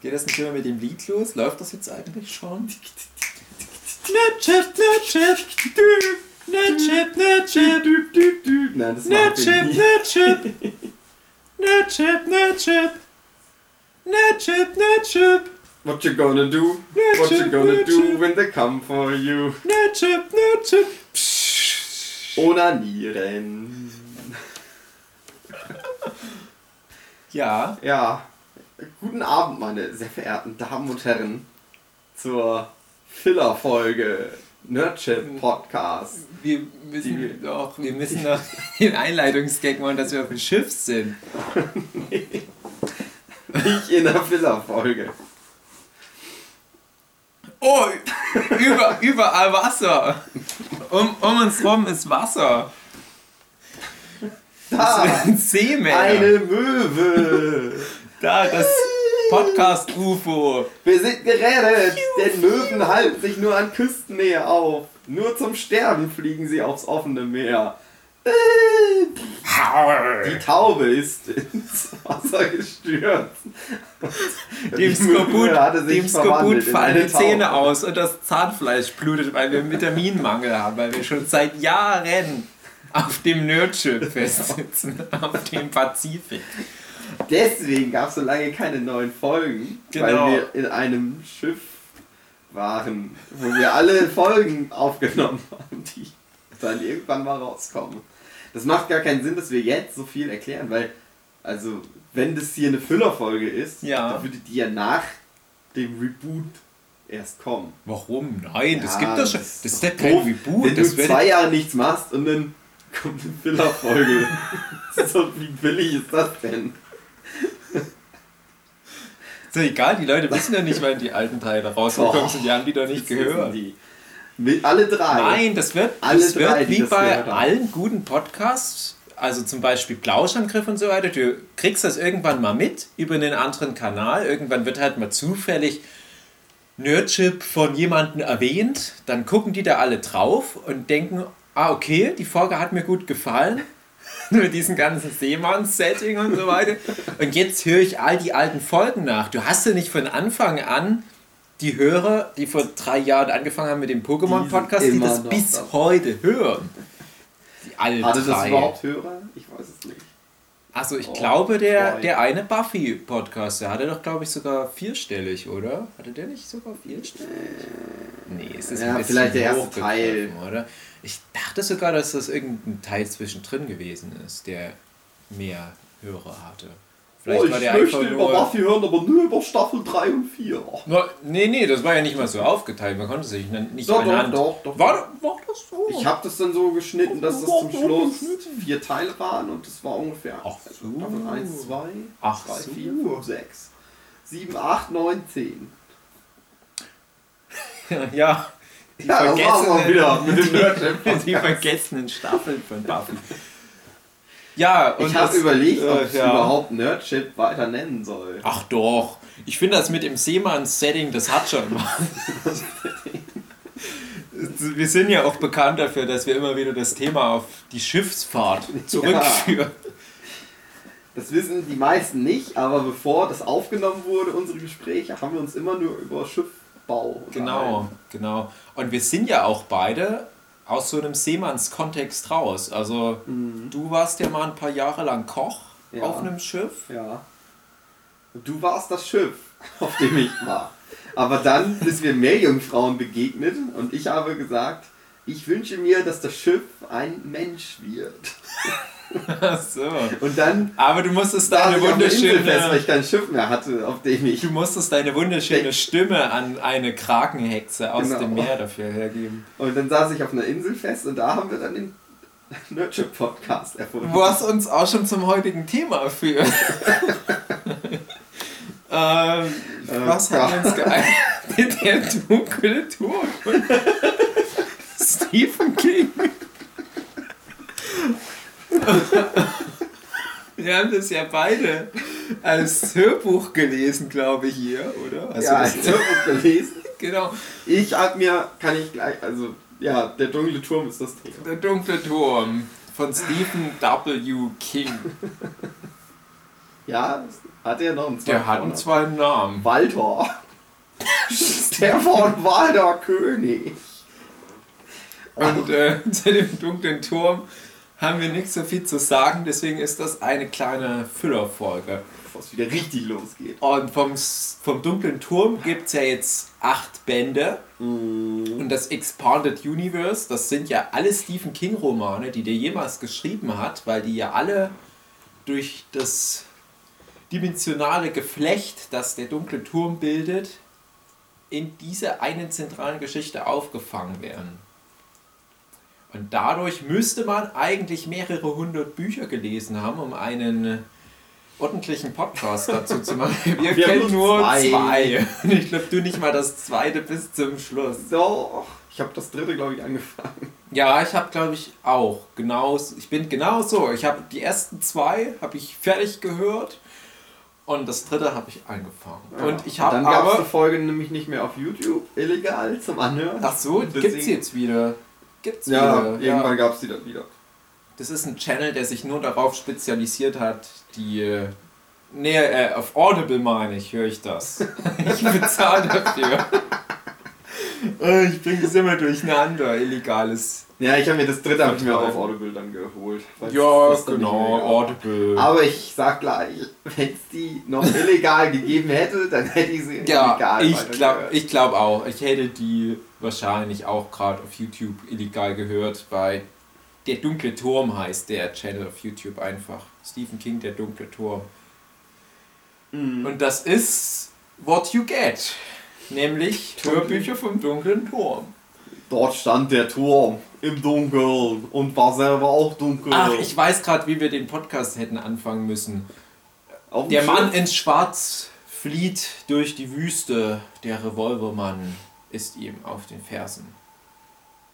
Geht das nicht immer mit dem Lied los? Läuft das jetzt eigentlich schon? Nerdchip, Nerdchip, Nerdchip, Nerdchip, Nein, das macht Nerdchip, Nerdchip, Nerdchip, Nerdchip, Nerdchip, What you gonna do? What you gonna do when they come for you? Nerdchip, Nerdchip. Onanieren. Ja, Ja, guten Abend, meine sehr verehrten Damen und Herren, zur Filler-Folge Nerdchat Podcast. wir müssen doch, wir müssen doch den Einleitungsgag machen, dass wir auf dem Schiff sind. Nicht in der Filler-Folge. Oh, über, überall Wasser. Um, um uns rum ist Wasser. Da, Ein Seemeer. eine Möwe. Da, das Podcast-UFO. Wir sind gerettet, denn Möwen halten sich nur an Küstennähe auf. Nur zum Sterben fliegen sie aufs offene Meer. Die Taube ist ins Wasser gestürzt. Dem Die Skorbut, Möwe hatte sich dem Skorbut fallen die Zähne aus und das Zahnfleisch blutet, weil wir einen Vitaminmangel haben, weil wir schon seit Jahren auf dem Nerdschiff festsitzen, auf dem Pazifik. Deswegen gab es so lange keine neuen Folgen, Genau. weil wir in einem Schiff waren, wo wir alle Folgen aufgenommen haben, die dann irgendwann mal rauskommen. Das macht gar keinen Sinn, dass wir jetzt so viel erklären, weil, also, wenn das hier eine Füllerfolge ist, Ja. dann würde die ja nach dem Reboot erst kommen. Warum? Nein, das Ja, gibt doch schon. das Das ist doch kein Reboot. Wenn Das du zwei Jahre nichts machst und dann kommt eine Füllerfolge. so, wie billig ist das denn? Ist ja egal, die Leute wissen ja nicht, wann die alten Teile rausgekommen Doch. sind. Die haben die doch nicht gehört. Alle drei. Nein, das wird, Alle das drei, wird wie das bei allen guten Podcasts, also zum Beispiel Plauschangriff und so weiter, du kriegst das irgendwann mal mit über einen anderen Kanal. Irgendwann wird halt mal zufällig Nerdship von jemandem erwähnt. Dann gucken die da alle drauf und denken, ah okay, die Folge hat mir gut gefallen. Mit diesem ganzen Seemanns-Setting und so weiter. Und jetzt höre ich all die alten Folgen nach. Du hast ja nicht von Anfang an die Hörer, die vor drei Jahren angefangen haben mit dem Pokémon-Podcast, die immer das bis dabei. heute hören. Die alle Hatte das drei. überhaupt Hörer? Ich weiß es nicht. Also ich Oh, glaube, der, boy. der eine Buffy-Podcast, der hatte doch, glaube ich, sogar vierstellig, oder? Hatte der nicht sogar vierstellig? Nee, es ist Ja, ein bisschen vielleicht der erste Teil. oder? Ich dachte sogar, dass das irgendein Teil zwischendrin gewesen ist, der mehr Hörer hatte. Vielleicht oh, war ich der möchte einfach über. Buffy hören, aber nur über Staffel 3 und 4. No, nee, nee, das war ja nicht mal so aufgeteilt. Man konnte sich nicht Doch, doch, doch, doch. War, war das so? Ich habe das dann so geschnitten, dass das zum Schluss vier Teile waren und das war ungefähr Ach so. Staffel 1, 2, Ach 3, so. 4, 5, 6, 7, 8, 9, 10. ja, die Ja, auch wieder mit dem die, die vergessenen Staffeln von Buffy. Ja, und Ich habe überlegt, ob äh, ich ja. überhaupt Nerdship weiter nennen soll. Ach doch. Ich finde das mit dem Seemanns-Setting, das hat schon was. Wir sind ja auch bekannt dafür, dass wir immer wieder das Thema auf die Schiffsfahrt zurückführen. Das wissen die meisten nicht, aber bevor das aufgenommen wurde, unsere Gespräche, haben wir uns immer nur über Schiffbau Genau, unterhalten. genau. Und wir sind ja auch beide aus so einem Seemannskontext raus. Also du warst ja mal ein paar Jahre lang Koch Ja. auf einem Schiff. Ja. Du warst das Schiff, auf dem ich war. Aber dann sind wir Meerjungfrauen begegnet und ich habe gesagt, ich wünsche mir, dass das Schiff ein Mensch wird. Ach so. Und dann Aber du musstest deine Insel fest, weil wunderschöne, ich kein Schiff mehr hatte, auf dem ich... du musstest deine wunderschöne Stimme an eine Krakenhexe aus Genau. dem Meer dafür hergeben. Und dann saß ich auf einer Insel fest und da haben wir dann den Nerdship-Podcast erfunden. Was uns auch schon zum heutigen Thema führt. ähm, was ja. hat uns geeignet? Der von Stephen King. Wir haben das ja beide als Hörbuch gelesen, glaube ich, hier, oder? Hast ja, als? Hörbuch gelesen. Genau. Ich hab mir, kann ich gleich, also, ja, der dunkle Turm ist das Thema. Der dunkle Turm von Stephen W. King. Ja, Hat er noch einen zweiten Der hat einen zweiten Namen. Walter. Stefan Walter König. Und äh, zu dem dunklen Turm haben wir nicht so viel zu sagen, deswegen ist das eine kleine Füllerfolge. Bevor es wieder richtig losgeht. Und vom, vom dunklen Turm gibt es ja jetzt acht Bände. Und das Expanded Universe, das sind ja alle Stephen King-Romane, die der jemals geschrieben hat, weil die ja alle durch das dimensionale Geflecht, das der dunkle Turm bildet, in dieser einen zentralen Geschichte aufgefangen werden. Und dadurch müsste man eigentlich mehrere hundert Bücher gelesen haben, um einen ordentlichen Podcast dazu zu machen. Wir, Wir kennen nur zwei. zwei. Und ich glaube, du nicht mal das zweite bis zum Schluss. So, ich habe das dritte, glaube ich, angefangen. Ja, ich habe, glaube ich, auch genau. Ich bin genau so. Ich habe die ersten zwei habe ich fertig gehört und das dritte habe ich angefangen. und ich habe Dann gab es die Folge nämlich nicht mehr auf YouTube, illegal zum Anhören. Ach so, Deswegen- gibt's jetzt wieder. Gibt's Ja, wieder. irgendwann gab es die dann wieder. Das ist ein Channel, der sich nur darauf spezialisiert hat, die. äh, Nee, äh, auf Audible meine ich, höre ich das. ich bezahle dafür. Äh, ich bringe das immer durcheinander, illegales. Ja, ich habe mir das dritte hab ich mir auch auf. Audible dann geholt. Ja, das dann genau. Audible. Aber ich sag gleich, wenn es die noch illegal gegeben hätte, dann hätte ich sie Ja, illegal ich weitergehört. glaube ich glaub auch. Ich hätte die wahrscheinlich auch gerade auf YouTube illegal gehört, weil der dunkle Turm heißt der Channel auf YouTube einfach. Stephen King, der dunkle Turm. Mhm. Und das ist what you get. Nämlich Hörbücher vom dunklen Turm. Dort stand der Turm im Dunkeln und war selber auch dunkel. Ach, ich weiß gerade, wie wir den Podcast hätten anfangen müssen. Auf Der Mann Schiff. in Schwarz flieht durch die Wüste. Der Revolvermann ist ihm auf den Fersen.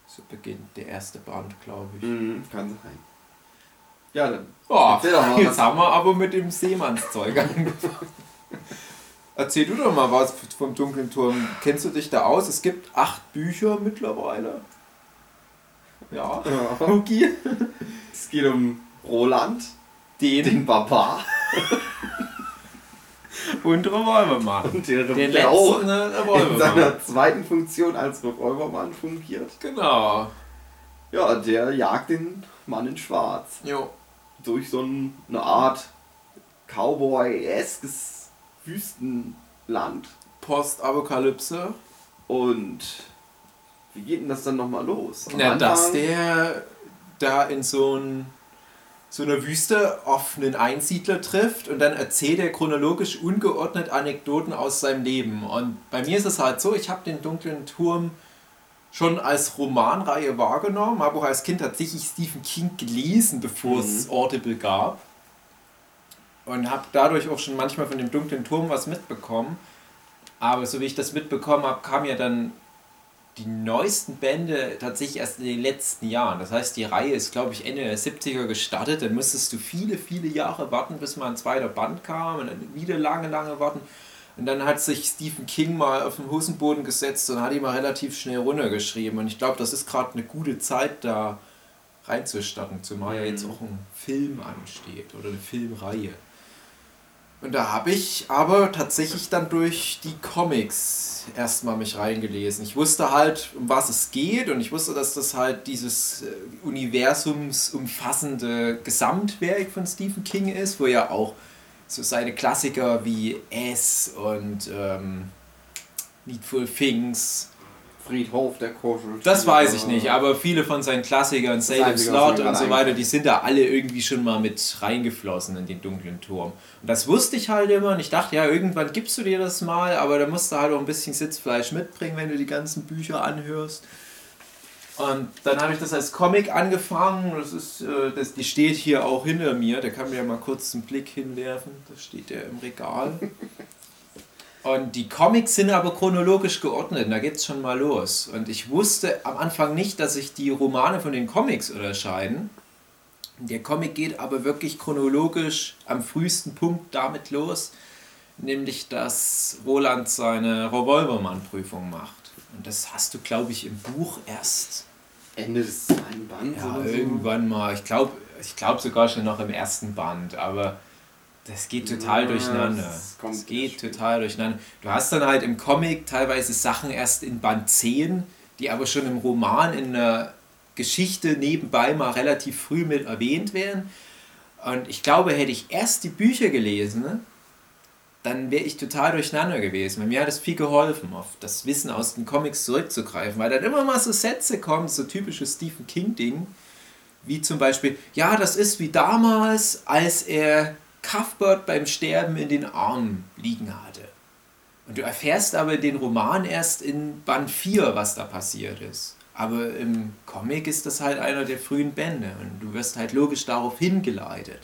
So beginnt der erste Band, glaube ich. Mhm, kann sein. Ja, dann. Mal jetzt haben wir aber mit dem Seemannszeug angefangen. Erzähl du doch mal was vom dunklen Turm. Kennst du dich da aus? Es gibt acht Bücher mittlerweile. Ja. Ja. Okay. Es geht um Roland, Den, den Barbar und Revolvermann. und der, Den auch letzten in Revolvermann. seiner zweiten Funktion als Revolvermann fungiert. Genau. Ja, der jagt den Mann in Schwarz Jo. durch so ein- eine Art Cowboy-eskes Wüstenland. Postapokalypse. Und wie geht denn das dann nochmal los? Am Na, dass der da in so, ein, so einer Wüste auf einen Einsiedler trifft und dann erzählt er chronologisch ungeordnet Anekdoten aus seinem Leben. Und bei mir ist es halt so, ich habe den dunklen Turm schon als Romanreihe wahrgenommen, habe auch als Kind tatsächlich Stephen King gelesen, bevor es Audible gab. Und habe dadurch auch schon manchmal von dem dunklen Turm was mitbekommen. Aber so wie ich das mitbekommen habe, kam ja dann die neuesten Bände tatsächlich erst in den letzten Jahren. Das heißt, die Reihe ist, glaube ich, Ende der 70er gestartet. Dann musstest du viele, viele Jahre warten, bis mal ein zweiter Band kam und dann wieder lange, lange warten. Und dann hat sich Stephen King mal auf den Hosenboden gesetzt und hat ihn mal relativ schnell runtergeschrieben. Und ich glaube, das ist gerade eine gute Zeit, da reinzustarten, zumal ja jetzt auch ein Film ansteht oder eine Filmreihe. Und da habe ich aber tatsächlich dann durch die Comics erstmal mich reingelesen. Ich wusste halt, um was es geht und ich wusste, dass das halt dieses äh, universumsumfassende Gesamtwerk von Stephen King ist, wo ja auch so seine Klassiker wie S und ähm, Needful Things Friedhof der Kuschel. das weiß ich nicht, aber viele von seinen Klassikern, Salem Slot und so weiter, die sind da alle irgendwie schon mal mit reingeflossen in den dunklen Turm. Und das wusste ich halt immer und ich dachte, ja, irgendwann gibst du dir das mal, aber da musst du halt auch ein bisschen Sitzfleisch mitbringen, wenn du die ganzen Bücher anhörst. Und dann habe ich das als Comic angefangen. Das ist, äh, das, die steht hier auch hinter mir. Da kann mir ja mal kurz einen Blick hinwerfen. Da steht der im Regal. Und die Comics sind aber chronologisch geordnet. Da geht's schon mal los. Und ich wusste am Anfang nicht, dass sich die Romane von den Comics unterscheiden. Der Comic geht aber wirklich chronologisch am frühesten Punkt damit los, nämlich dass Roland seine Revolvermann-Prüfung macht. Und das hast du, glaube ich, im Buch erst Ende des zweiten Bands ja, oder so. irgendwann mal. Ich glaube ich glaub sogar schon noch im ersten Band, aber Das geht total Ja, durcheinander. das Das geht total durcheinander. Du hast dann halt im Comic teilweise Sachen erst in Band 10, die aber schon im Roman in einer Geschichte nebenbei mal relativ früh mit erwähnt werden. Und ich glaube, hätte ich erst die Bücher gelesen, dann wäre ich total durcheinander gewesen. Weil mir hat es viel geholfen, auf das Wissen aus den Comics zurückzugreifen, weil dann immer mal so Sätze kommen, so typische Stephen King-Ding, wie zum Beispiel, ja, das ist wie damals, als er Cuthbert beim Sterben in den Armen liegen hatte. Und du erfährst aber den Roman erst in Band 4, was da passiert ist. Aber im Comic ist das halt einer der frühen Bände und du wirst halt logisch darauf hingeleitet.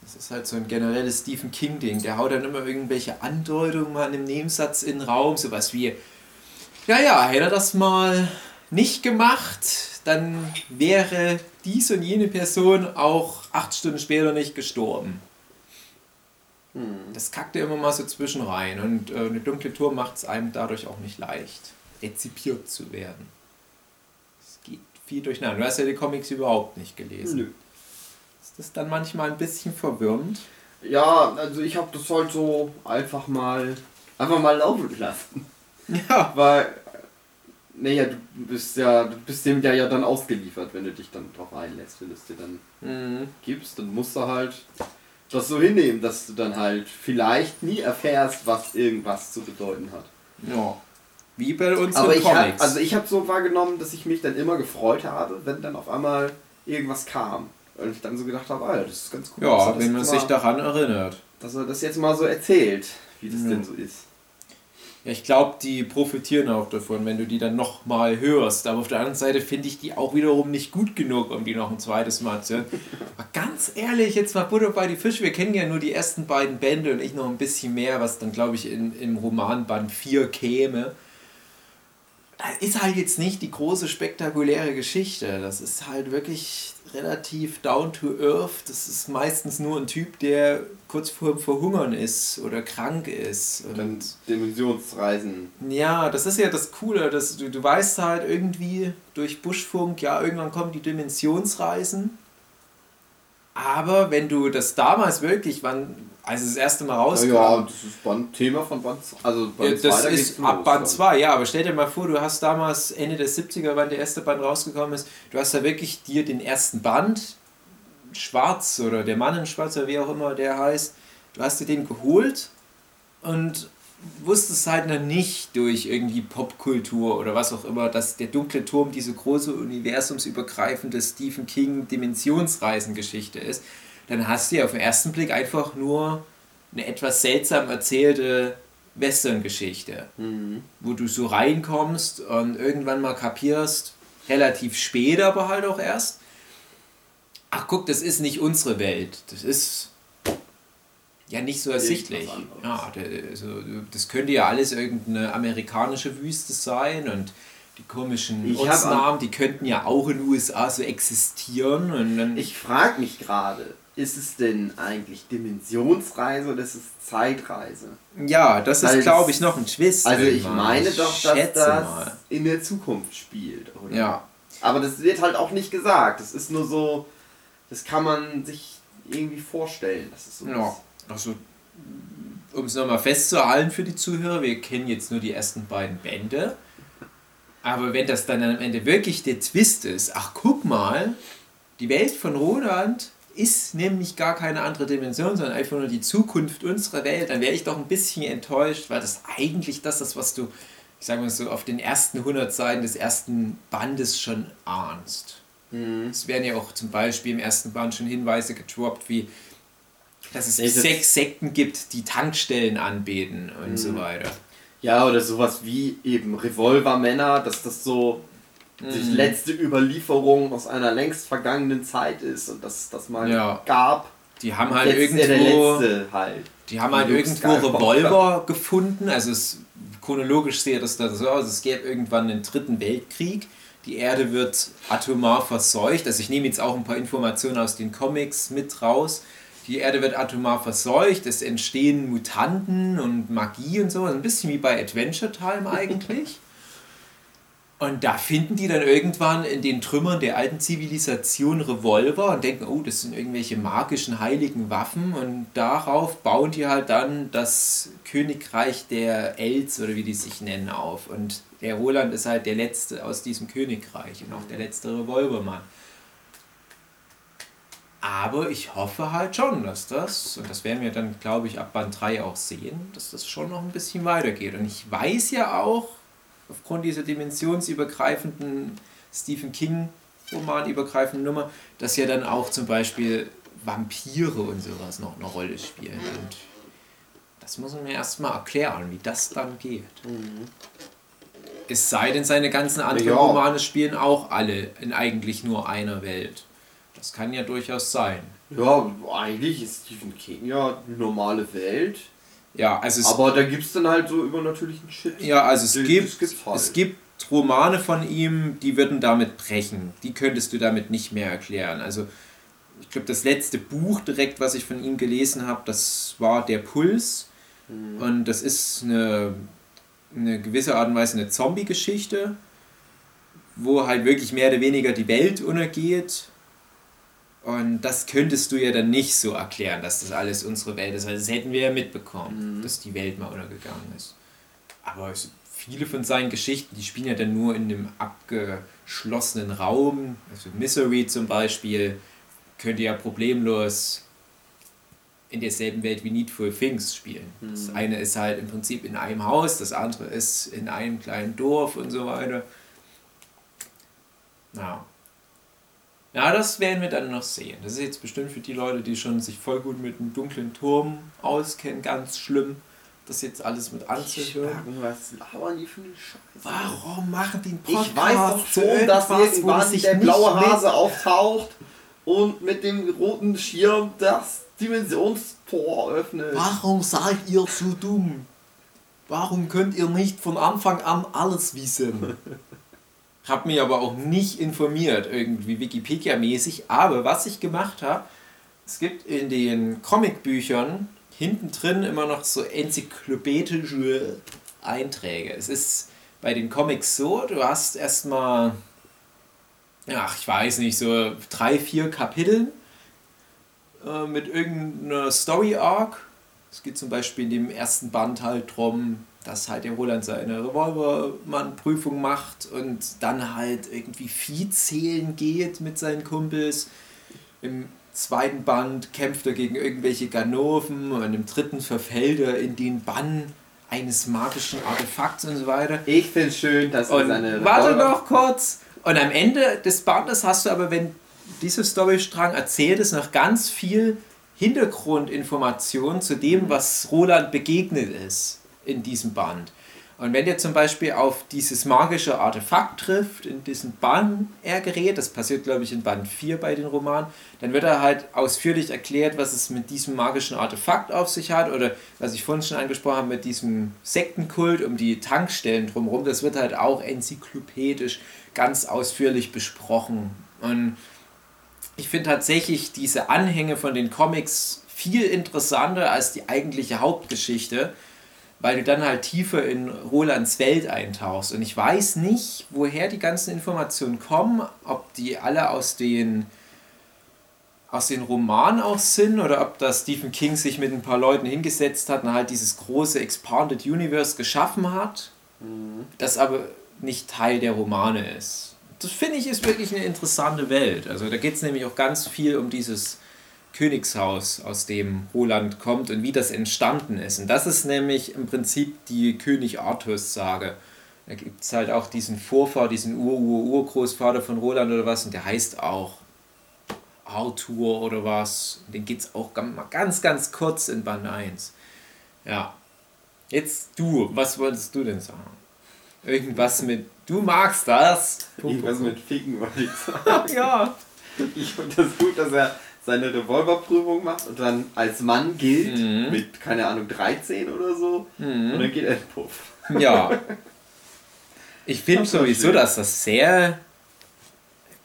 Das ist halt so ein generelles Stephen King-Ding. Der haut dann immer irgendwelche Andeutungen mal in einem Nebensatz in den Raum, sowas wie, ja, ja, hätte er das mal nicht gemacht, dann wäre dies und jene Person auch acht Stunden später nicht gestorben. Das kackt er immer mal so zwischen rein und äh, eine dunkle Tour macht es einem dadurch auch nicht leicht, rezipiert zu werden. Es geht viel durcheinander. Du hast ja die Comics überhaupt nicht gelesen. Nö. Ist das dann manchmal ein bisschen verwirrend? Ja, also ich habe das halt so einfach mal einfach mal laufen lassen. Ja. Weil, naja, du bist ja, du bist dem ja, ja dann ausgeliefert, wenn du dich dann drauf einlässt, wenn du es dir dann Mhm. gibst, dann musst du halt das so hinnehmen, dass du dann halt vielleicht nie erfährst, was irgendwas zu bedeuten hat. Ja. Wie bei uns Aber in ich hab, Comics. also ich habe so wahrgenommen, dass ich mich dann immer gefreut habe, wenn dann auf einmal irgendwas kam. Und ich dann so gedacht habe, Alter, das ist ganz cool. ja, wenn man sich daran erinnert. Dass er das jetzt mal so erzählt, wie das Ja. denn so ist. Ja, ich glaube, die profitieren auch davon, wenn du die dann nochmal hörst. Aber auf der anderen Seite finde ich die auch wiederum nicht gut genug, um die noch ein zweites Mal zu hören. Aber ganz ehrlich, jetzt mal Butter bei die Fische. Wir kennen ja nur die ersten beiden Bände und ich noch ein bisschen mehr, was dann, glaube ich, in, im Roman Band 4 käme. Das ist halt jetzt nicht die große spektakuläre Geschichte. Das ist halt wirklich relativ down to earth. Das ist meistens nur ein Typ, der kurz vor dem Verhungern ist oder krank ist. Und Dann Dimensionsreisen. ja, das ist ja das Coole, dass du, du weißt halt irgendwie durch Buschfunk, ja, irgendwann kommen die Dimensionsreisen. Aber wenn du das damals wirklich, wann, als es das erste Mal Ja, rauskam, ja, das ist Band, Thema von Band Also ja, Band das zwei, da ist los, ab Band dann. 2, ja, aber stell dir mal vor, du hast damals Ende der 70er, wann der erste Band rausgekommen ist, du hast da wirklich dir den ersten Band, Schwarz oder der Mann in Schwarz oder wie auch immer der heißt, du hast dir den geholt und wusstest halt noch nicht durch irgendwie Popkultur oder was auch immer, dass der dunkle Turm diese große universumsübergreifende Stephen King Dimensionsreisengeschichte ist, dann hast du ja auf den ersten Blick einfach nur eine etwas seltsam erzählte Western-Geschichte, Mhm. wo du so reinkommst und irgendwann mal kapierst, relativ spät aber halt auch erst, ach guck, das ist nicht unsere Welt, das ist ja nicht so ersichtlich. Ja, also, das könnte ja alles irgendeine amerikanische Wüste sein und die komischen Ortsnamen, die könnten ja auch in den USA so existieren Ich frage mich gerade, ist es denn eigentlich Dimensionsreise oder ist es Zeitreise? Ja, das ist, glaube ich, noch ein Twist. Also ich irgendwann. meine doch, dass schätze das mal. in der Zukunft spielt, oder? Ja. Aber das wird halt auch nicht gesagt. Das ist nur so, das kann man sich irgendwie vorstellen, dass es so Ja, ist. also um es nochmal festzuhalten für die Zuhörer, wir kennen jetzt nur die ersten beiden Bände. Aber wenn das dann am Ende wirklich der Twist ist, ach guck mal, die Welt von Roland ist nämlich gar keine andere Dimension, sondern einfach nur die Zukunft unserer Welt, dann wäre ich doch ein bisschen enttäuscht, weil das eigentlich das ist, was du, ich sage mal so, auf den ersten 100 Seiten des ersten Bandes schon ahnst. Mhm. Es werden ja auch zum Beispiel im ersten Band schon Hinweise gedroppt, wie dass es das- sechs Sekten gibt, die Tankstellen anbeten und so weiter. Ja, oder sowas wie eben Revolvermänner, dass das so die Mhm. letzte Überlieferung aus einer längst vergangenen Zeit ist und dass es das mal Ja. gab. Die haben halt irgendwo, letzte halt. die haben halt irgendwo. Revolver gefunden. Also es, chronologisch sehe das da so aus. Es gäbe irgendwann einen dritten Weltkrieg. Die Erde wird atomar verseucht. Also ich nehme jetzt auch ein paar Informationen aus den Comics mit raus. Die Erde wird atomar verseucht, es entstehen Mutanten und Magie und so. Ein bisschen wie bei Adventure Time eigentlich. Und da finden die dann irgendwann in den Trümmern der alten Zivilisation Revolver und denken, oh, das sind irgendwelche magischen, heiligen Waffen. Und darauf bauen die halt dann das Königreich der Els oder wie die sich nennen auf. Und der Roland ist halt der letzte aus diesem Königreich und auch der letzte Revolvermann. Aber ich hoffe halt schon, dass das, und das werden wir dann, glaube ich, ab Band 3 auch sehen, dass das schon noch ein bisschen weitergeht. Und ich weiß ja auch, aufgrund dieser dimensionsübergreifenden Stephen King romanübergreifenden Nummer, dass ja dann auch zum Beispiel Vampire und sowas noch eine Rolle spielen. Und das muss man mir erstmal erklären, wie das dann geht. Mhm. Es sei denn, seine ganzen anderen ja. Romane spielen auch alle in eigentlich nur einer Welt. Das kann ja durchaus sein. Ja, eigentlich ist Stephen King ja eine normale Welt. Ja, also Aber da gibt es dann halt so übernatürlichen Shit. Ja, also es, gibt, halt. es gibt Romane von ihm, die würden damit brechen. Die könntest du damit nicht mehr erklären. Also ich glaube, das letzte Buch direkt, was ich von ihm gelesen habe, das war Der Puls. Mhm. Und das ist eine, eine gewisse Art und Weise eine Zombie-Geschichte, wo halt wirklich mehr oder weniger die Welt untergeht und das könntest du ja dann nicht so erklären, dass das alles unsere Welt ist, weil das hätten wir ja mitbekommen, mhm. dass die Welt mal untergegangen ist. Aber viele von seinen Geschichten, die spielen ja dann nur in einem abgeschlossenen Raum. Also Misery zum Beispiel könnte ja problemlos in derselben Welt wie Needful Things spielen. Mhm. Das eine ist halt im Prinzip in einem Haus, das andere ist in einem kleinen Dorf und so weiter. Ja. Ja, das werden wir dann noch sehen. Das ist jetzt bestimmt für die Leute, die schon sich voll gut mit dem dunklen Turm auskennen, ganz schlimm, das jetzt alles mit anzuhören. Was labern die für eine Scheiße? Warum machen die einen Podcast? Ich weiß doch schon, dass irgendwann der blaue Hase auftaucht und mit dem roten Schirm das Dimensionstor öffnet. Warum seid ihr so dumm? Warum könnt ihr nicht von Anfang an alles wissen? habe mich aber auch nicht informiert, irgendwie Wikipedia-mäßig. Aber was ich gemacht habe, es gibt in den Comicbüchern hinten drin immer noch so enzyklopädische Einträge. Es ist bei den Comics so, du hast erstmal, ach, ich weiß nicht, so drei, vier Kapitel äh, mit irgendeiner Story-Arc. Es geht zum Beispiel in dem ersten Band halt drum, dass halt der Roland seine Revolvermann-Prüfung macht und dann halt irgendwie Vieh zählen geht mit seinen Kumpels. Im zweiten Band kämpft er gegen irgendwelche Ganoven und im dritten verfällt er in den Bann eines magischen Artefakts und so weiter. Ich finde es schön, dass er seine Warte noch kurz! Und am Ende des Bandes hast du aber, wenn dieser Storystrang erzählt, ist noch ganz viel Hintergrundinformation zu dem, was Roland begegnet ist in diesem Band. Und wenn ihr zum Beispiel auf dieses magische Artefakt trifft, in diesem Bann er gerät, das passiert glaube ich in Band 4 bei den Romanen, dann wird er halt ausführlich erklärt, was es mit diesem magischen Artefakt auf sich hat oder was ich vorhin schon angesprochen habe mit diesem Sektenkult um die Tankstellen drumherum, das wird halt auch enzyklopädisch ganz ausführlich besprochen. Und ich finde tatsächlich diese Anhänge von den Comics viel interessanter als die eigentliche Hauptgeschichte weil du dann halt tiefer in Rolands Welt eintauchst. Und ich weiß nicht, woher die ganzen Informationen kommen, ob die alle aus den, aus den Romanen auch sind oder ob da Stephen King sich mit ein paar Leuten hingesetzt hat und halt dieses große Expanded Universe geschaffen hat, mhm. das aber nicht Teil der Romane ist. Das finde ich ist wirklich eine interessante Welt. Also da geht es nämlich auch ganz viel um dieses Königshaus, aus dem Roland kommt und wie das entstanden ist. Und das ist nämlich im Prinzip die König Arthurs-Sage. Da gibt es halt auch diesen Vorfahr, diesen Ur-Ur-Urgroßvater von Roland oder was, und der heißt auch Arthur oder was. Den geht es auch ganz, ganz kurz in Band 1. Ja. Jetzt du, was wolltest du denn sagen? Irgendwas mit, du magst das? Irgendwas mit Ficken wollte ich sagen. ja. Ich finde das gut, dass er seine Revolverprüfung macht und dann als Mann gilt mhm. mit, keine Ahnung, 13 oder so mhm. und dann geht er in Puff. Ja. Ich finde sowieso, schön. dass das sehr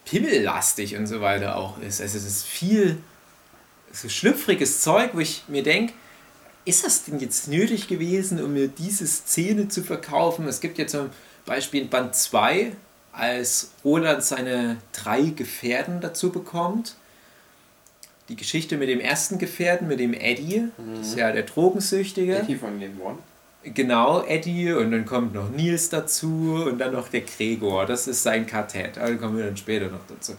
pimmellastig und so weiter auch ist. Also es ist viel so schlüpfriges Zeug, wo ich mir denke, ist das denn jetzt nötig gewesen, um mir diese Szene zu verkaufen? Es gibt jetzt so ein Beispiel in Band 2, als Roland seine drei Gefährten dazu bekommt. Die Geschichte mit dem ersten Gefährten, mit dem Eddie, das ist ja der Drogensüchtige. Eddie von Game One. Genau, Eddie und dann kommt noch Nils dazu und dann noch der Gregor. Das ist sein Quartett. Aber kommen wir dann später noch dazu.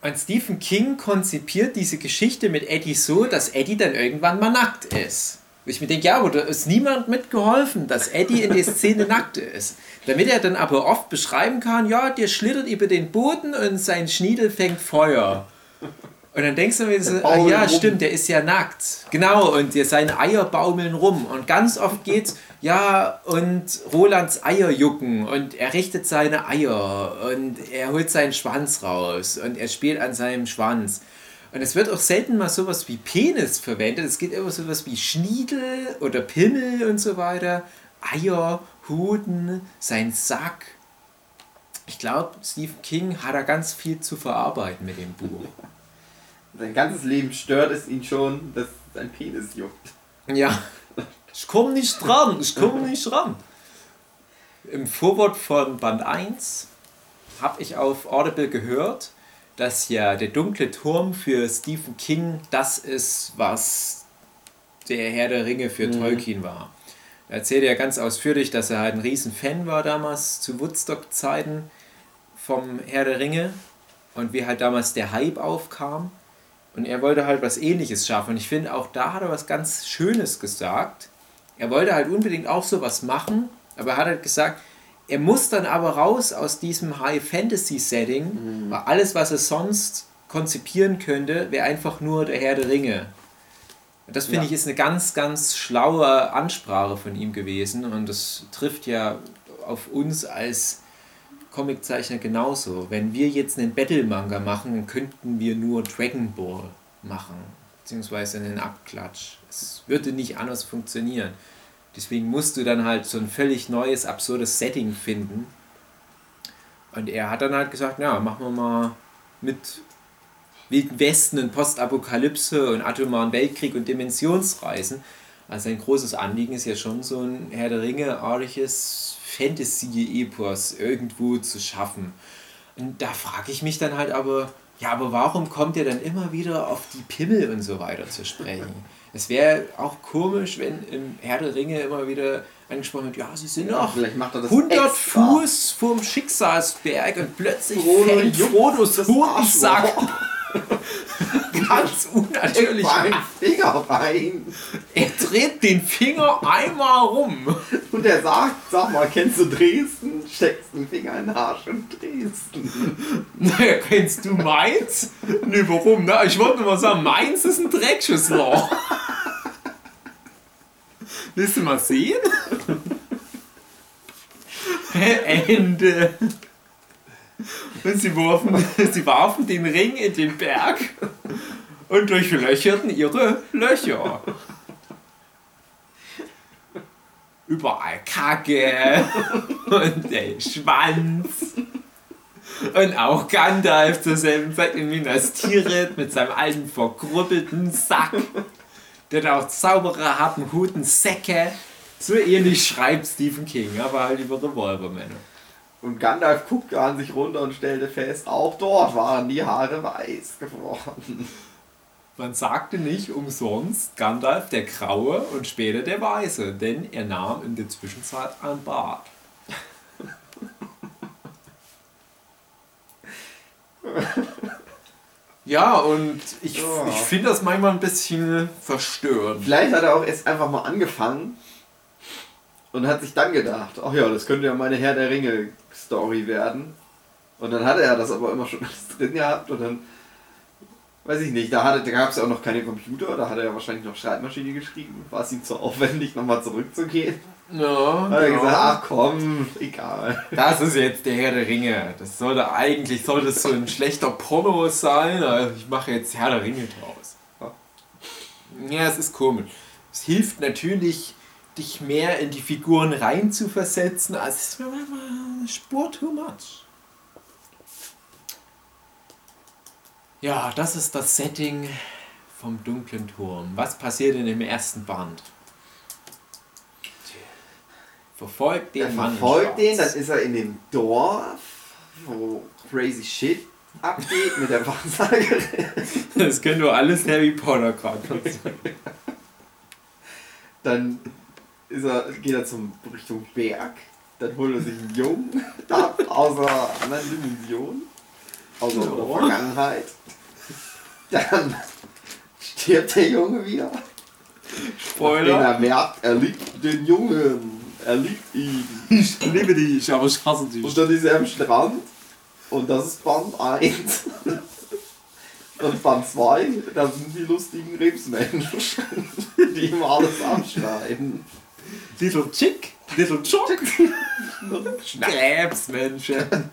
Und Stephen King konzipiert diese Geschichte mit Eddie so, dass Eddie dann irgendwann mal nackt ist. Wo ich mir denke, ja, aber da ist niemand mitgeholfen, dass Eddie in der Szene nackt ist. Damit er dann aber oft beschreiben kann, ja, der schlittert über den Boden und sein Schniedel fängt Feuer. Und dann denkst du mir so, ah, ja, rum. stimmt, der ist ja nackt. Genau, und seine Eier baumeln rum. Und ganz oft geht's, ja, und Rolands Eier jucken und er richtet seine Eier und er holt seinen Schwanz raus und er spielt an seinem Schwanz. Und es wird auch selten mal sowas wie Penis verwendet. Es geht immer sowas wie Schniedel oder Pimmel und so weiter. Eier, Huden, sein Sack. Ich glaube, Stephen King hat da ganz viel zu verarbeiten mit dem Buch. Sein ganzes Leben stört es ihn schon, dass sein Penis juckt. Ja. Ich komme nicht dran, ich komme nicht dran. Im Vorwort von Band 1 habe ich auf Audible gehört, dass ja der dunkle Turm für Stephen King das ist, was der Herr der Ringe für mhm. Tolkien war. Er erzählt ja ganz ausführlich, dass er halt ein riesen Fan war damals zu Woodstock-Zeiten vom Herr der Ringe und wie halt damals der Hype aufkam. Und er wollte halt was ähnliches schaffen. Und ich finde, auch da hat er was ganz Schönes gesagt. Er wollte halt unbedingt auch sowas machen, aber er hat halt gesagt, er muss dann aber raus aus diesem High-Fantasy-Setting, mhm. weil alles, was er sonst konzipieren könnte, wäre einfach nur der Herr der Ringe. Das finde ja. ich ist eine ganz, ganz schlaue Ansprache von ihm gewesen und das trifft ja auf uns als Comiczeichner genauso. Wenn wir jetzt einen Battle-Manga machen, dann könnten wir nur Dragon Ball machen, beziehungsweise einen Abklatsch. Es würde nicht anders funktionieren. Deswegen musst du dann halt so ein völlig neues, absurdes Setting finden. Und er hat dann halt gesagt, ja, machen wir mal mit Wilden Westen und Postapokalypse und atomaren Weltkrieg und Dimensionsreisen. Also ein großes Anliegen ist ja schon so ein Herr der Ringe-artiges Fantasy-Epos irgendwo zu schaffen. Und da frage ich mich dann halt aber, ja, aber warum kommt ihr dann immer wieder auf die Pimmel und so weiter zu sprechen? Es wäre auch komisch, wenn im Herr der Ringe immer wieder angesprochen wird, ja, sie sind ja, noch 100 extra. Fuß vom Schicksalsberg und plötzlich Frodo fällt Frodos Hodensack Ganz unnatürlich. Ein Finger rein. Er dreht den Finger einmal rum. Und er sagt, sag mal, kennst du Dresden? Steckst den Finger in den Arsch und Dresden. Naja, kennst du Mainz? Nö, warum? Na, ich wollte nur mal sagen, Mainz ist ein Dreckschüssler. Willst du mal sehen? Ende. Und sie, warfen, sie warfen den Ring in den Berg und durchlöcherten ihre Löcher. Überall Kacke und der Schwanz. Und auch Gandalf zur selben Zeit in Minas Tirith mit seinem alten verkrüppelten Sack. Der hat auch Zauberer haben Huten Säcke. So ähnlich schreibt Stephen King, aber halt über Revolvermänner. Und Gandalf guckte an sich runter und stellte fest, auch dort waren die Haare weiß geworden. Man sagte nicht umsonst Gandalf der Graue und später der Weiße, denn er nahm in der Zwischenzeit ein Bart. Ja, und ich, oh. ich finde das manchmal ein bisschen verstörend. Vielleicht hat er auch erst einfach mal angefangen und hat sich dann gedacht, ach ja, das könnte ja meine Herr der Ringe Story werden. Und dann hatte er das aber immer schon alles drin gehabt und dann, weiß ich nicht, da, da gab es ja auch noch keine Computer, da hat er ja wahrscheinlich noch Schreibmaschine geschrieben, war es ihm zu aufwendig, nochmal zurückzugehen. Ja, hat er ja. gesagt, ach komm, egal. Das ist jetzt der Herr der Ringe. Das sollte eigentlich sollte so ein schlechter Porno sein, aber ich mache jetzt Herr der Ringe draus. Ja, es ist komisch. Es hilft natürlich dich mehr in die Figuren rein zu versetzen, als es ist mir manchmal too much. Ja, das ist das Setting vom dunklen Turm. Was passiert denn im ersten Band? verfolgt den Er Mann. in verfolgt den, dann ist er in dem Dorf, wo crazy shit abgeht mit der Wahrsagerin. Das können nur alles Harry Potter gerade sein. Dann ist er, geht er zum Richtung Berg. Dann holt er sich einen Jungen ab aus einer anderen Dimension. Aus der Ja. Vergangenheit. Dann stirbt der Junge wieder. Spoiler. er merkt, er liebt den Jungen. Er liebt ihn. Ich liebe dich, aber ich hasse dich. Und dann ist er am Strand. Und das ist Band 1. Und Band 2, da sind die lustigen Rebsmenschen, die ihm alles abschneiden. Little Chick, Little Chock. Krebsmenschen.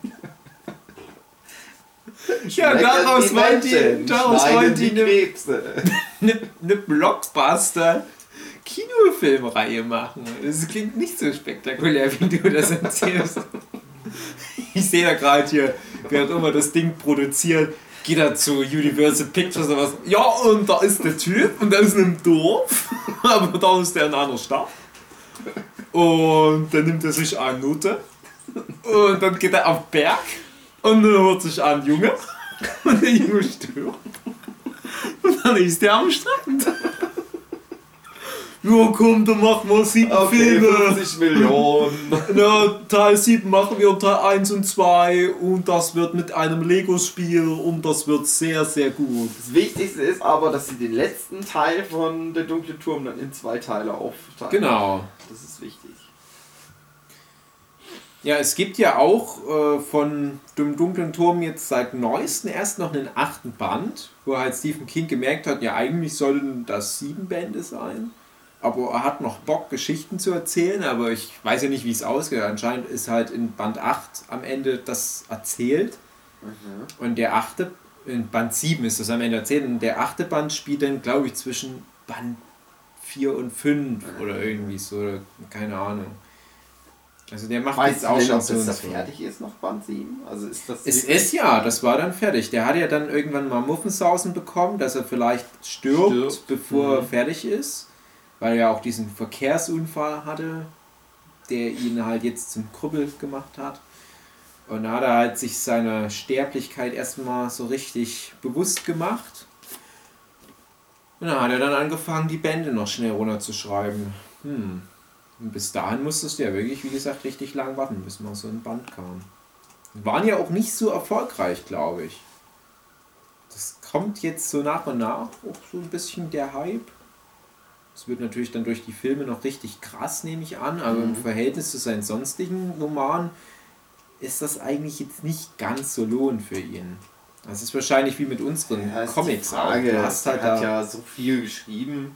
Ja, daraus wollen die, daraus wollen die die eine, eine, eine Blockbuster-Kinofilmreihe machen. Das klingt nicht so spektakulär, wie du das erzählst. Ich sehe da gerade hier, wer auch immer das Ding produziert, geht da zu Universal Pictures oder was. Ja, und da ist der Typ und der ist in einem Dorf, aber da ist der in einer Stadt. Und dann nimmt er sich eine Note und dann geht er auf den Berg und dann hört sich an Junge und der Junge stirbt. Und dann ist der am Strand. Ja, komm, dann machen wir sieben Okay, Filme. 50 Millionen. Na, Teil 7 machen wir Teil 1 und 2 und das wird mit einem Lego-Spiel und das wird sehr, sehr gut. Das Wichtigste ist aber, dass sie den letzten Teil von Der dunkle Turm dann in zwei Teile aufteilen. Genau. Das ist wichtig. Ja, es gibt ja auch äh, von dem dunklen Turm jetzt seit neuestem erst noch einen achten Band, wo halt Stephen King gemerkt hat, ja eigentlich sollten das sieben Bände sein. Aber er hat noch Bock, Geschichten zu erzählen, aber ich weiß ja nicht, wie es ausgeht. Anscheinend ist halt in Band 8 am Ende das erzählt. Und der achte, in Band 7 ist das am Ende erzählt. Und der achte Band spielt dann, glaube ich, zwischen Band 4 und 5 oder irgendwie so. oder Keine Ahnung. Also der macht jetzt auch schon ob so das da fertig ist, noch Band 7? Also ist das Es ist ja, das war dann fertig. Der hat ja dann irgendwann mal Muffensausen bekommen, dass er vielleicht stirbt, Stirbt. bevor er Mhm. fertig ist. Weil er auch diesen Verkehrsunfall hatte, der ihn halt jetzt zum Krüppel gemacht hat. Und da hat er halt sich seiner Sterblichkeit erstmal so richtig bewusst gemacht. Und dann hat er dann angefangen, die Bände noch schnell runterzuschreiben. Hm. Und bis dahin musstest du ja wirklich, wie gesagt, richtig lang warten, bis mal so ein Band kam. Waren ja auch nicht so erfolgreich, glaube ich. Das kommt jetzt so nach und nach auch so ein bisschen der Hype. Es wird natürlich dann durch die Filme noch richtig krass, nehme ich an, aber im Verhältnis zu seinen sonstigen Romanen ist das eigentlich jetzt nicht ganz so lohnend für ihn. Das ist wahrscheinlich wie mit unseren Ja, Comics auch. Du hast halt er hat ja so viel geschrieben.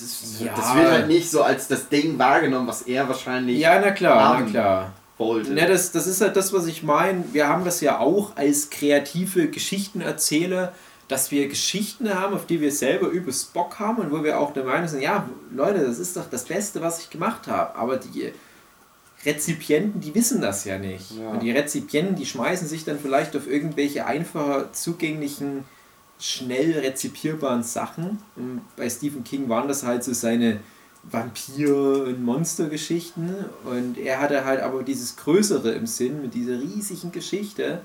Das, ist, Ja. das wird halt nicht so als das Ding wahrgenommen, was er wahrscheinlich Ja, na klar, na klar. wollte. Ne, das, das ist halt das, was ich meine. Wir haben das ja auch als kreative Geschichtenerzähler, dass wir Geschichten haben, auf die wir selber übelst Bock haben und wo wir auch der Meinung sind, ja, Leute, das ist doch das Beste, was ich gemacht habe. Aber die Rezipienten, die wissen das ja nicht. Ja. Und die Rezipienten, die schmeißen sich dann vielleicht auf irgendwelche einfacher zugänglichen, schnell rezipierbaren Sachen. Und bei Stephen King waren das halt so seine Vampir- und Monstergeschichten. Und er hatte halt aber dieses Größere im Sinn mit dieser riesigen Geschichte.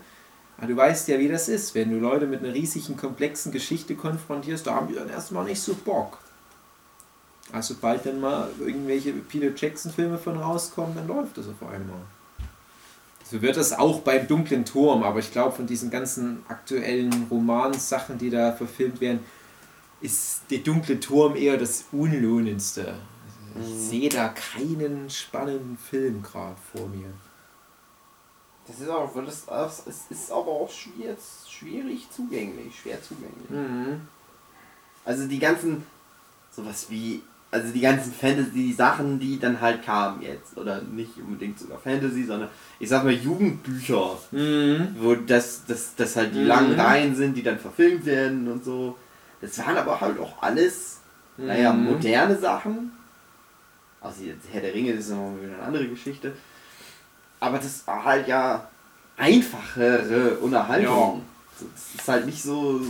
Aber du weißt ja, wie das ist, wenn du Leute mit einer riesigen, komplexen Geschichte konfrontierst, da haben die dann erstmal nicht so Bock. Also sobald dann mal irgendwelche Peter Jackson-Filme von rauskommen, dann läuft das auf einmal. So wird das auch beim Dunklen Turm, aber ich glaube, von diesen ganzen aktuellen Romansachen, die da verfilmt werden, ist der Dunkle Turm eher das Unlohnendste. Also ich sehe da keinen spannenden Film gerade vor mir. Das ist auch, das, das es ist aber auch schwierig, schwierig zugänglich, schwer zugänglich. Mhm. Also die ganzen, sowas wie, also die ganzen Fantasy-Sachen, die dann halt kamen jetzt, oder nicht unbedingt sogar Fantasy, sondern ich sag mal Jugendbücher, Mhm. wo das, das, das halt die Mhm. langen Reihen sind, die dann verfilmt werden und so. Das waren aber halt auch alles, naja, Mhm. moderne Sachen. Also Herr der Ringe, das ist nochmal wieder eine andere Geschichte. Aber das war halt ja einfachere Unterhaltung. So, Das ist halt nicht so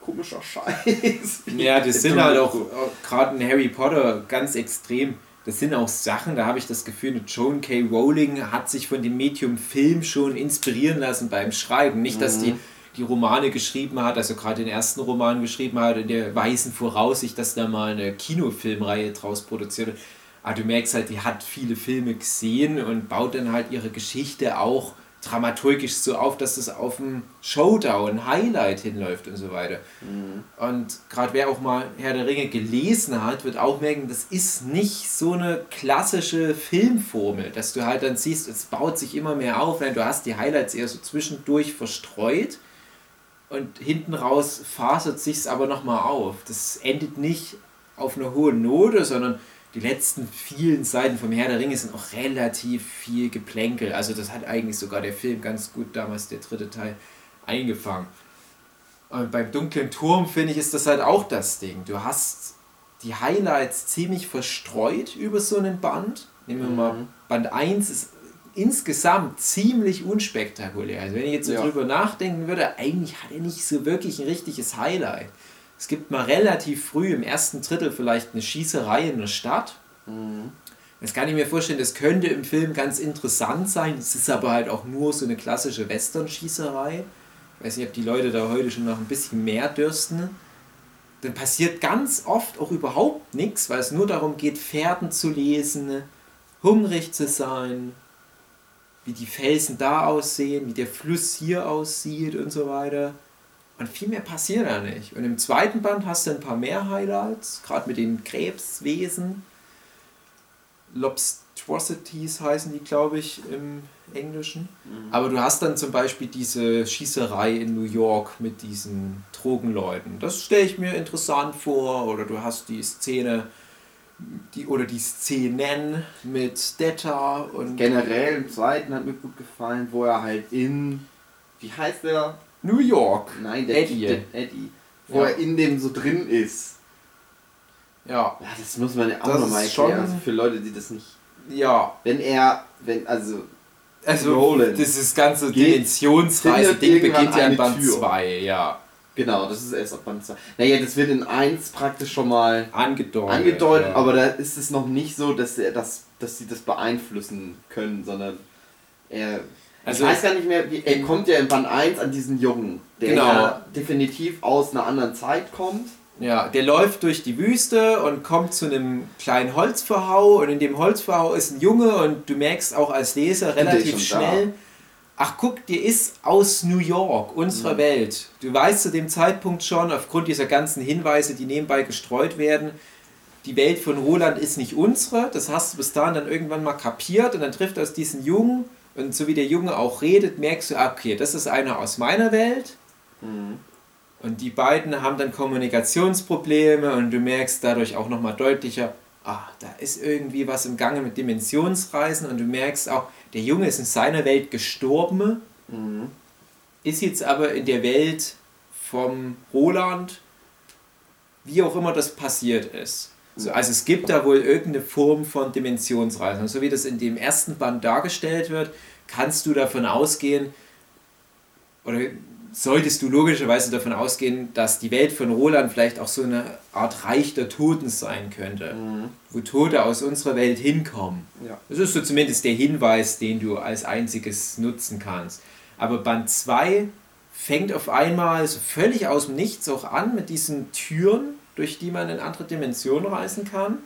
komischer Scheiß. Ja, das sind halt auch, auch gerade in Harry Potter ganz extrem. das sind auch Sachen, da habe ich das Gefühl, Joan K. Rowling hat sich von dem Medium Film schon inspirieren lassen beim Schreiben. Nicht, dass die die Romane geschrieben hat, also gerade den ersten Roman geschrieben hat, in der weisen Voraussicht, dass da mal eine Kinofilmreihe draus produziert wird. Aber du merkst halt, die hat viele Filme gesehen und baut dann halt ihre Geschichte auch dramaturgisch so auf, dass das auf dem Showdown, Highlight hinläuft und so weiter. Mhm. Und gerade wer auch mal Herr der Ringe gelesen hat, wird auch merken, das ist nicht so eine klassische Filmformel, dass du halt dann siehst, es baut sich immer mehr auf, wenn du hast die Highlights eher so zwischendurch verstreut und hinten raus fasert sich's aber nochmal auf. Das endet nicht auf einer hohen Note, sondern die letzten vielen Seiten vom Herr der Ringe sind auch relativ viel Geplänkel. Also das hat eigentlich sogar der Film ganz gut damals, der dritte Teil, eingefangen. Und beim dunklen Turm, finde ich, ist das halt auch das Ding. Du hast die Highlights ziemlich verstreut über so einen Band. Nehmen wir mal, mhm. Band 1 ist insgesamt ziemlich unspektakulär. Also wenn ich jetzt so ja. drüber nachdenken würde, eigentlich hat er nicht so wirklich ein richtiges Highlight. Es gibt mal relativ früh im ersten Drittel vielleicht eine Schießerei in der Stadt. Mhm. Das kann ich mir vorstellen, das könnte im Film ganz interessant sein. Es ist aber halt auch nur so eine klassische Western-Schießerei. Ich weiß nicht, ob die Leute da heute schon noch ein bisschen mehr dürsten. Dann passiert ganz oft auch überhaupt nichts, weil es nur darum geht, Pferden zu lesen, hungrig zu sein, wie die Felsen da aussehen, wie der Fluss hier aussieht und so weiter. Und viel mehr passiert da nicht. Und im zweiten Band hast du ein paar mehr Highlights, gerade mit den Krebswesen. Lobstrosities heißen die, glaube ich, im Englischen. Mhm. Aber du hast dann zum Beispiel diese Schießerei in New York mit diesen Drogenleuten. Das stelle ich mir interessant vor. Oder du hast die Szene die, oder die Szenen mit Detta und. Generell im zweiten hat mir gut gefallen, wo er halt in. Wie heißt der? New York. Nein, der Eddie. Der Eddie. Wo ja. er in dem so drin ist. Ja. ja das muss man ja auch nochmal erklären. Also für Leute, die das nicht. Ja. Wenn er, wenn, also. Also, Roland dieses ganze Dimensionsreise-Ding beginnt ja in Band 2, ja. Genau, das ist erst ab Band 2. Naja, das wird in 1 praktisch schon mal angedeutet. angedeutet ja. Aber da ist es noch nicht so, dass, er das, dass sie das beeinflussen können, sondern er also ich weiß gar nicht mehr, wie, er kommt ja in Band 1 an diesen Jungen, der genau. ja definitiv aus einer anderen Zeit kommt. Ja, der läuft durch die Wüste und kommt zu einem kleinen Holzverhau und in dem Holzverhau ist ein Junge und du merkst auch als Leser relativ schnell, da. ach guck, der ist aus New York, unserer mhm. Welt. Du weißt zu dem Zeitpunkt schon, aufgrund dieser ganzen Hinweise, die nebenbei gestreut werden, die Welt von Roland ist nicht unsere, das hast du bis dahin dann irgendwann mal kapiert und dann trifft aus diesen Jungen und so wie der Junge auch redet, merkst du, ah, okay, das ist einer aus meiner Welt. Mhm. Und die beiden haben dann Kommunikationsprobleme und du merkst dadurch auch nochmal deutlicher, ah, da ist irgendwie was im Gange mit Dimensionsreisen und du merkst auch, der Junge ist in seiner Welt gestorben, mhm. ist jetzt aber in der Welt vom Roland, wie auch immer das passiert ist. So, also es gibt da wohl irgendeine Form von Dimensionsreisen. Und so wie das in dem ersten Band dargestellt wird, kannst du davon ausgehen, oder solltest du logischerweise davon ausgehen, dass die Welt von Roland vielleicht auch so eine Art Reich der Toten sein könnte, mhm. wo Tote aus unserer Welt hinkommen. Ja. Das ist so zumindest der Hinweis, den du als einziges nutzen kannst. Aber Band 2 fängt auf einmal so völlig aus dem Nichts auch an mit diesen Türen, durch die man in andere Dimensionen reisen kann.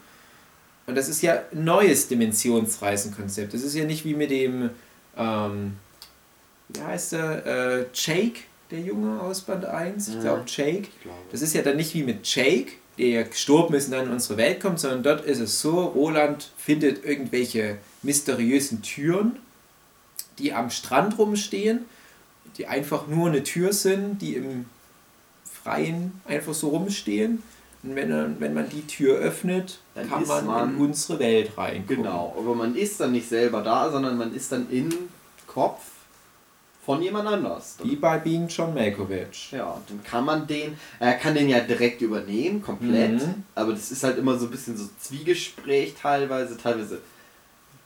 Und das ist ja ein neues Dimensionsreisenkonzept. Das ist ja nicht wie mit dem, ähm, wie heißt der, äh, Jake, der Junge aus Band 1. Ich glaube, Jake. Das ist ja dann nicht wie mit Jake, der ja gestorben ist und dann in unsere Welt kommt, sondern dort ist es so, Roland findet irgendwelche mysteriösen Türen, die am Strand rumstehen, die einfach nur eine Tür sind, die im Freien einfach so rumstehen. Und wenn, wenn man die Tür öffnet, dann kann man, man, in unsere Welt reinkommen. Genau, aber man ist dann nicht selber da, sondern man ist dann im Kopf von jemand anders. Wie bei Being John Malkovich. Ja, dann kann man den, er kann den ja direkt übernehmen, komplett, mhm. aber das ist halt immer so ein bisschen so Zwiegespräch teilweise, teilweise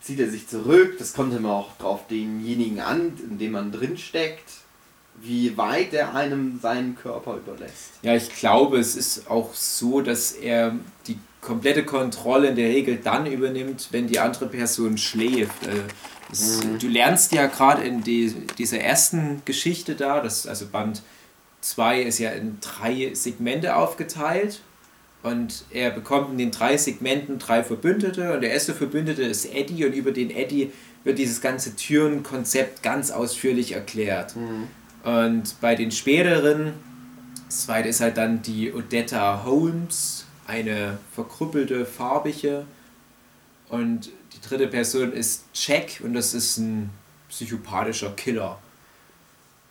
zieht er sich zurück, das kommt immer auch drauf denjenigen an, in dem man drin steckt wie weit er einem seinen Körper überlässt. Ja, ich glaube, es ist auch so, dass er die komplette Kontrolle in der Regel dann übernimmt, wenn die andere Person schläft. Äh, das, mhm. Du lernst ja gerade in die, dieser ersten Geschichte da, das, also Band 2 ist ja in drei Segmente aufgeteilt und er bekommt in den drei Segmenten drei Verbündete und der erste Verbündete ist Eddie und über den Eddie wird dieses ganze Türenkonzept ganz ausführlich erklärt. Mhm. Und bei den späteren, das zweite ist halt dann die Odetta Holmes, eine verkrüppelte, farbige. Und die dritte Person ist Jack und das ist ein psychopathischer Killer.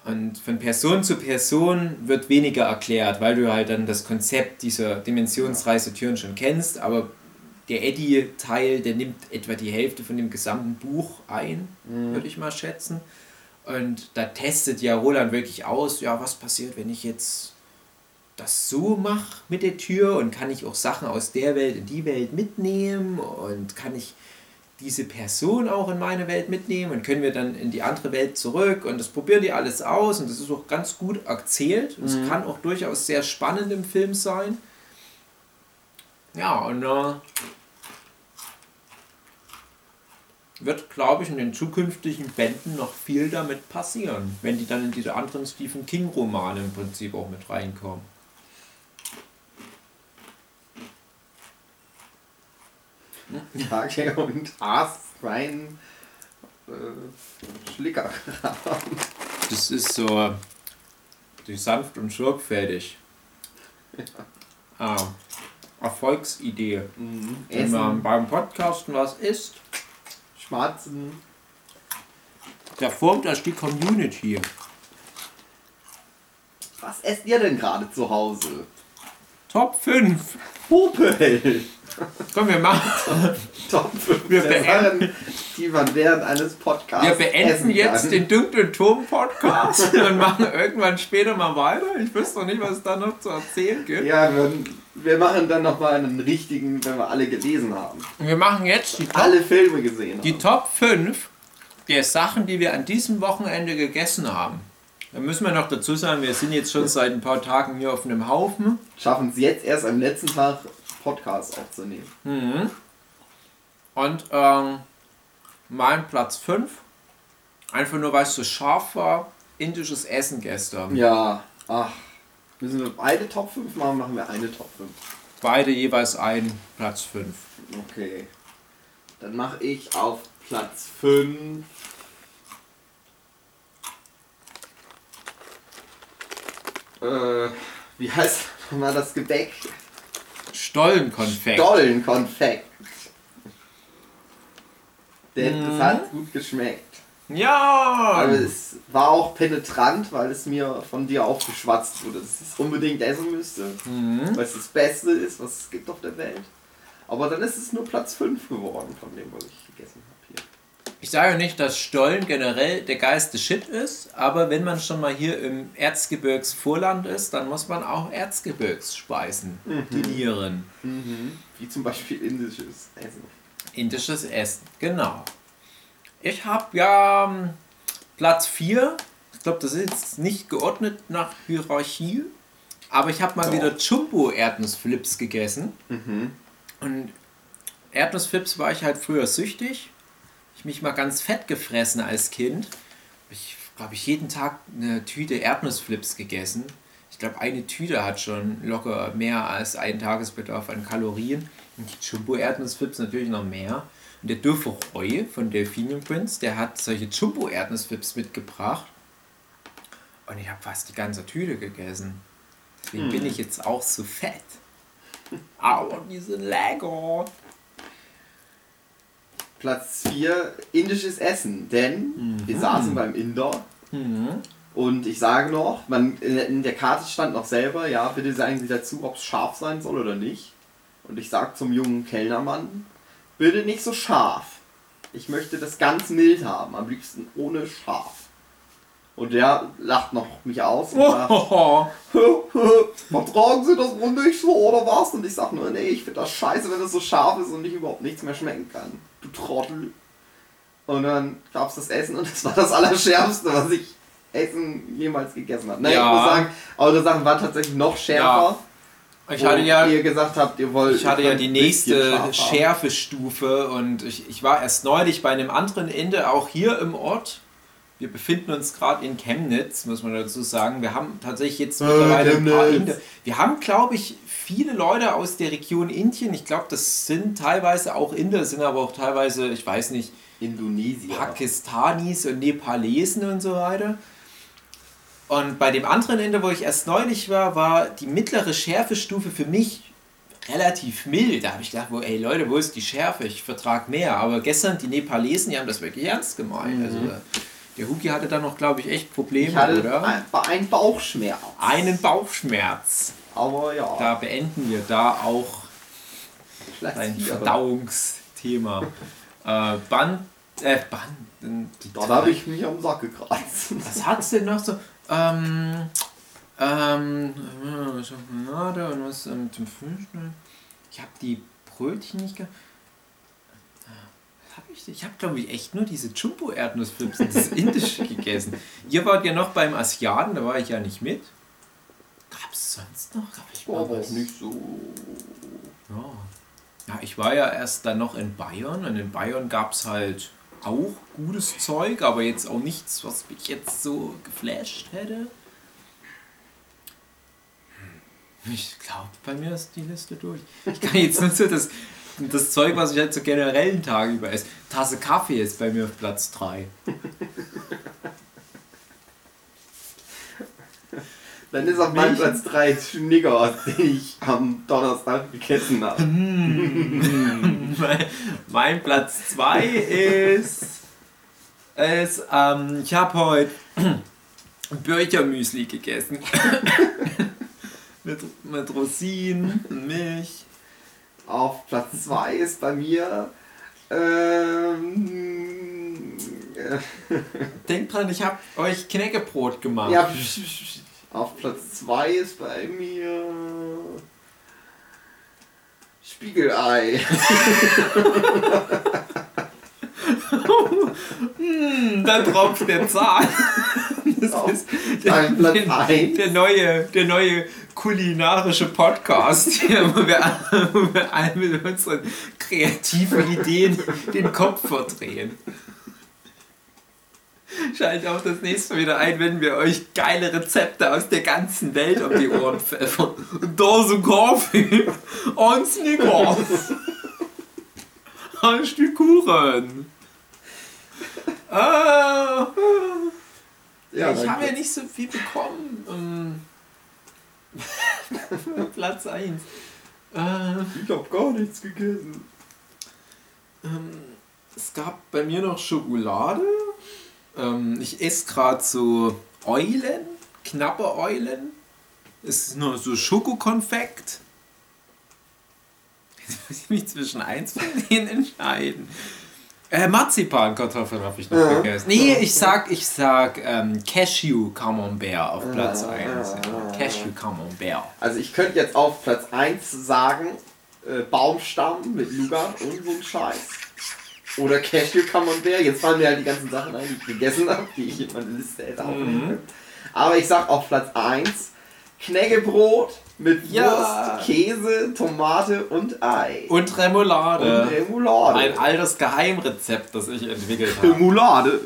Und von Person zu Person wird weniger erklärt, weil du halt dann das Konzept dieser Dimensionsreisetüren schon kennst, aber der Eddie-Teil, der nimmt etwa die Hälfte von dem gesamten Buch ein, mhm. würde ich mal schätzen. Und da testet ja Roland wirklich aus, ja, was passiert, wenn ich jetzt das so mache mit der Tür und kann ich auch Sachen aus der Welt in die Welt mitnehmen und kann ich diese Person auch in meine Welt mitnehmen und können wir dann in die andere Welt zurück und das probieren die alles aus und das ist auch ganz gut erzählt. Es mhm. kann auch durchaus sehr spannend im Film sein. Ja, und äh, wird, glaube ich, in den zukünftigen Bänden noch viel damit passieren, wenn die dann in diese anderen Stephen King-Romane im Prinzip auch mit reinkommen. Tage und Aas rein äh, Schlicker. das ist so die sanft und sorgfältig. Ja. Ah, Erfolgsidee. Mhm. Wenn man beim Podcasten was isst. Schwarzen. Der formt das die Community. Was esst ihr denn gerade zu Hause? Top 5. Popel. Komm, wir machen. Top 5 wir beenden, die man während eines Podcasts. Wir beenden jetzt den dunklen Turm-Podcast und machen irgendwann später mal weiter. Ich wüsste noch nicht, was es da noch zu erzählen gibt. Ja, wir, wir machen dann nochmal einen richtigen, wenn wir alle gelesen haben. Wir machen jetzt die Top, alle Filme gesehen. Die haben. Top 5 der Sachen, die wir an diesem Wochenende gegessen haben. Da müssen wir noch dazu sagen, wir sind jetzt schon seit ein paar Tagen hier auf einem Haufen. Schaffen es jetzt erst am letzten Tag Podcast aufzunehmen. Mhm. Und ähm, mein Platz 5, einfach nur weil es so scharf war, indisches Essen gestern. Ja, ach. Müssen wir beide Top 5 machen, machen wir eine Top 5. Beide jeweils ein Platz 5. Okay. Dann mache ich auf Platz 5. Äh, wie heißt mal das Gebäck? Stollenkonfekt. Stollenkonfekt. Denn mhm. das hat gut geschmeckt. Ja! Aber es war auch penetrant, weil es mir von dir aufgeschwatzt wurde, dass ich es unbedingt essen müsste. Mhm. Weil es das Beste ist, was es gibt auf der Welt. Aber dann ist es nur Platz 5 geworden von dem, was ich gegessen habe. Ich sage nicht, dass Stollen generell der geilste Shit ist, aber wenn man schon mal hier im Erzgebirgsvorland ist, dann muss man auch Erzgebirgsspeisen mhm. dinieren. Mhm. Wie zum Beispiel indisches Essen. Indisches Essen, genau. Ich habe ja ähm, Platz 4. Ich glaube, das ist jetzt nicht geordnet nach Hierarchie. Aber ich habe mal Doch. wieder Jumbo-Erdnussflips gegessen. Mhm. Und Erdnussflips war ich halt früher süchtig ich mich mal ganz fett gefressen als Kind. Ich habe ich jeden Tag eine Tüte Erdnussflips gegessen. Ich glaube, eine Tüte hat schon locker mehr als einen Tagesbedarf an Kalorien. Und die Jumbo-Erdnussflips natürlich noch mehr. Und der Dürfe Roy von Delphinium Prince, der hat solche Jumbo-Erdnussflips mitgebracht. Und ich habe fast die ganze Tüte gegessen. Deswegen hm. bin ich jetzt auch so fett. Aber diese Lego. Platz 4 indisches Essen, denn mhm. wir saßen beim Inder mhm. und ich sage noch, man, in der Karte stand noch selber, ja, bitte sagen Sie dazu, ob es scharf sein soll oder nicht. Und ich sage zum jungen Kellnermann, bitte nicht so scharf. Ich möchte das ganz mild haben, am liebsten ohne scharf. Und der lacht noch mich aus und sagt, vertragen Sie das wohl nicht so oder was? Und ich sag nur, nee, ich finde das scheiße, wenn es so scharf ist und ich überhaupt nichts mehr schmecken kann du Trottel. Und dann gab es das Essen und das war das Allerschärfste, was ich Essen jemals gegessen habe. Nein, ja. ich muss sagen, eure Sachen waren tatsächlich noch schärfer. Ja. Ich hatte ja- ihr gesagt habt, ihr wollt. Ich hatte ja die nächste. Schärfestufe und ich, ich war erst neulich bei einem anderen Ende, auch hier im Ort. Wir befinden uns gerade in Chemnitz, muss man dazu sagen. Wir haben tatsächlich jetzt Ah, mittlerweile ein paar Chemnitz. Inder. Wir haben, glaube ich, viele Leute aus der Region Indien. Ich glaube, das sind teilweise auch Inder, sind aber auch teilweise, ich weiß nicht, Indonesien. Pakistanis und Nepalesen und so weiter. Und bei dem anderen Ende, wo ich erst neulich war, war die mittlere Schärfestufe für mich relativ mild. Da habe ich gedacht, wo, ey Leute, wo ist die Schärfe? Ich vertrage mehr. Aber gestern, die Nepalesen, die haben das wirklich ernst gemeint. Also der Huki hatte da noch, glaube ich, echt Probleme, Ich hatte oder? ein, einen Bauchschmerz. Einen Bauchschmerz. Aber ja. Da beenden wir da auch ein. Verdauungsthema. äh, Band, äh, Band, Dort habe ich mich am Sack gekratzt. Was hat's denn noch so? Ähm, ähm, äh, Schokolade und was ähm, zum Frühstück? Ich habe die Brötchen nicht ge... Hab ich ich habe, glaube ich, echt nur diese Jumbo-Erdnussflips, das Indische gegessen. Ihr wart ja noch beim Asiaten, da war ich ja nicht mit. Gab's sonst noch? Gab ich War aber auch nicht so. Ja. ja, ich war ja erst dann noch in Bayern und in Bayern gab es halt auch gutes Zeug, aber jetzt auch nichts, was mich jetzt so geflasht hätte. Hm, Ich glaube, bei mir ist die Liste durch. Ich kann jetzt nur so das, das Zeug, was ich halt so generellen Tag über esse. Tasse Kaffee ist bei mir auf Platz 3. Dann ist auf meinem. Platz 3 Schniggers, den ich am Donnerstag gegessen habe. mein, mein Platz 2 ist. ist ähm, ich habe heute Börchermüsli gegessen. mit, mit Rosinen, Milch. Auf Platz 2 ist bei mir. Ähm, äh, Denkt dran, ich habe euch Knäckebrot gemacht. ja, psch, psch, psch. Auf Platz 2 ist bei mir. Spiegelei. Hm, da tropft der Zahn. Das Auf ist Platz der, 1. der neue, der neue kulinarische Podcast, hier, wo, wir, wo wir all mit unseren kreativen Ideen den Kopf verdrehen. Schaltet auch das nächste Mal wieder ein, wenn wir euch geile Rezepte aus der ganzen Welt um die Ohren pfeffern. Dose Kaffee und Snickers. Ein Stück Kuchen. Ah. Ja, ich habe ja nicht so viel bekommen. Ähm, Platz 1. Äh, Ich habe gar nichts gegessen. ähm, es gab bei mir noch Schokolade. Ähm, ich esse gerade so Eulen, knappe Eulen. Es ist nur so Schokokonfekt. Jetzt muss ich mich zwischen eins von denen entscheiden. Äh, Marzipankartoffeln habe ich noch Ja. gegessen. Nee, ich sag, ich sag ähm, Cashew Camembert auf Platz Ja, 1. ja, Ja. ja. Cashew Camembert. Also ich könnte jetzt auf Platz 1 sagen, äh, Baumstamm mit Nougat und so ein Scheiß. Oder Cashew Camembert. Jetzt fallen mir halt die ganzen Sachen ein, die ich gegessen habe, die ich in meine Liste hätte aufnehmen Mhm. Aber ich sag auf Platz 1 Knäckebrot mit Ja. Wurst, Käse, Tomate und Ei. Und Remoulade. Und Remoulade. Ein altes Geheimrezept, das ich entwickelt habe. Remoulade.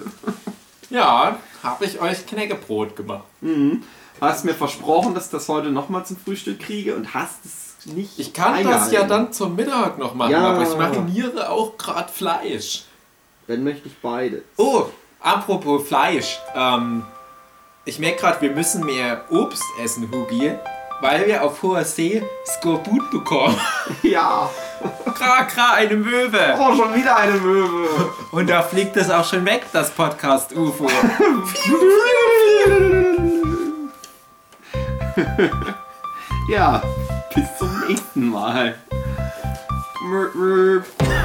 Ja, habe ich euch Knäckebrot gemacht. Mhm. Hast mir versprochen, dass ich das heute nochmal zum Frühstück kriege und hast es nicht Ich kann das ja eingehalten. dann zum Mittag noch machen, Ja. aber ich mariniere auch gerade Fleisch. Dann möchte ich beide. Oh, apropos Fleisch. Ähm, ich merke gerade, wir müssen mehr Obst essen, Hugi, weil wir auf hoher See Skorbut bekommen. Ja. kra, kra, eine Möwe. Oh, schon wieder eine Möwe. Und da fliegt es auch schon weg, das Podcast-UFO. Ja, bis zum nächsten Mal. Mörp, mörp.